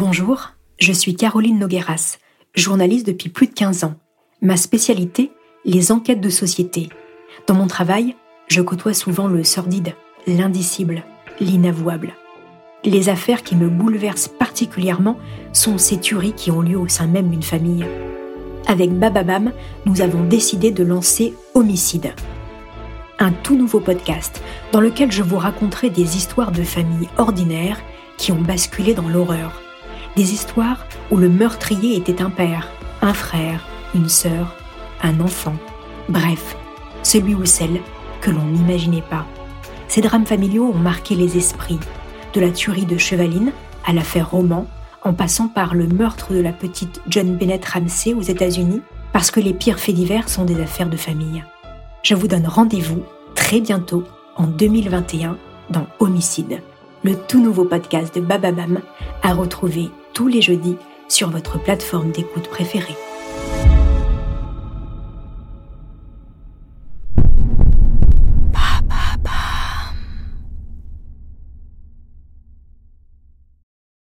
Bonjour, je suis Caroline Nogueras, journaliste depuis plus de 15 ans. Ma spécialité, les enquêtes de société. Dans mon travail, je côtoie souvent le sordide, l'indicible, l'inavouable. Les affaires qui me bouleversent particulièrement sont ces tueries qui ont lieu au sein même d'une famille. Avec Bababam, nous avons décidé de lancer Homicide, un tout nouveau podcast dans lequel je vous raconterai des histoires de familles ordinaires qui ont basculé dans l'horreur. Des histoires où le meurtrier était un père, un frère, une sœur, un enfant. Bref, celui ou celle que l'on n'imaginait pas. Ces drames familiaux ont marqué les esprits, de la tuerie de Chevaline à l'affaire Roman, en passant par le meurtre de la petite John Bennett Ramsey aux États-Unis, parce que les pires faits divers sont des affaires de famille. Je vous donne rendez-vous très bientôt, en 2021, dans Homicide, le tout nouveau podcast de Bababam, à retrouver tous les jeudis sur votre plateforme d'écoute préférée.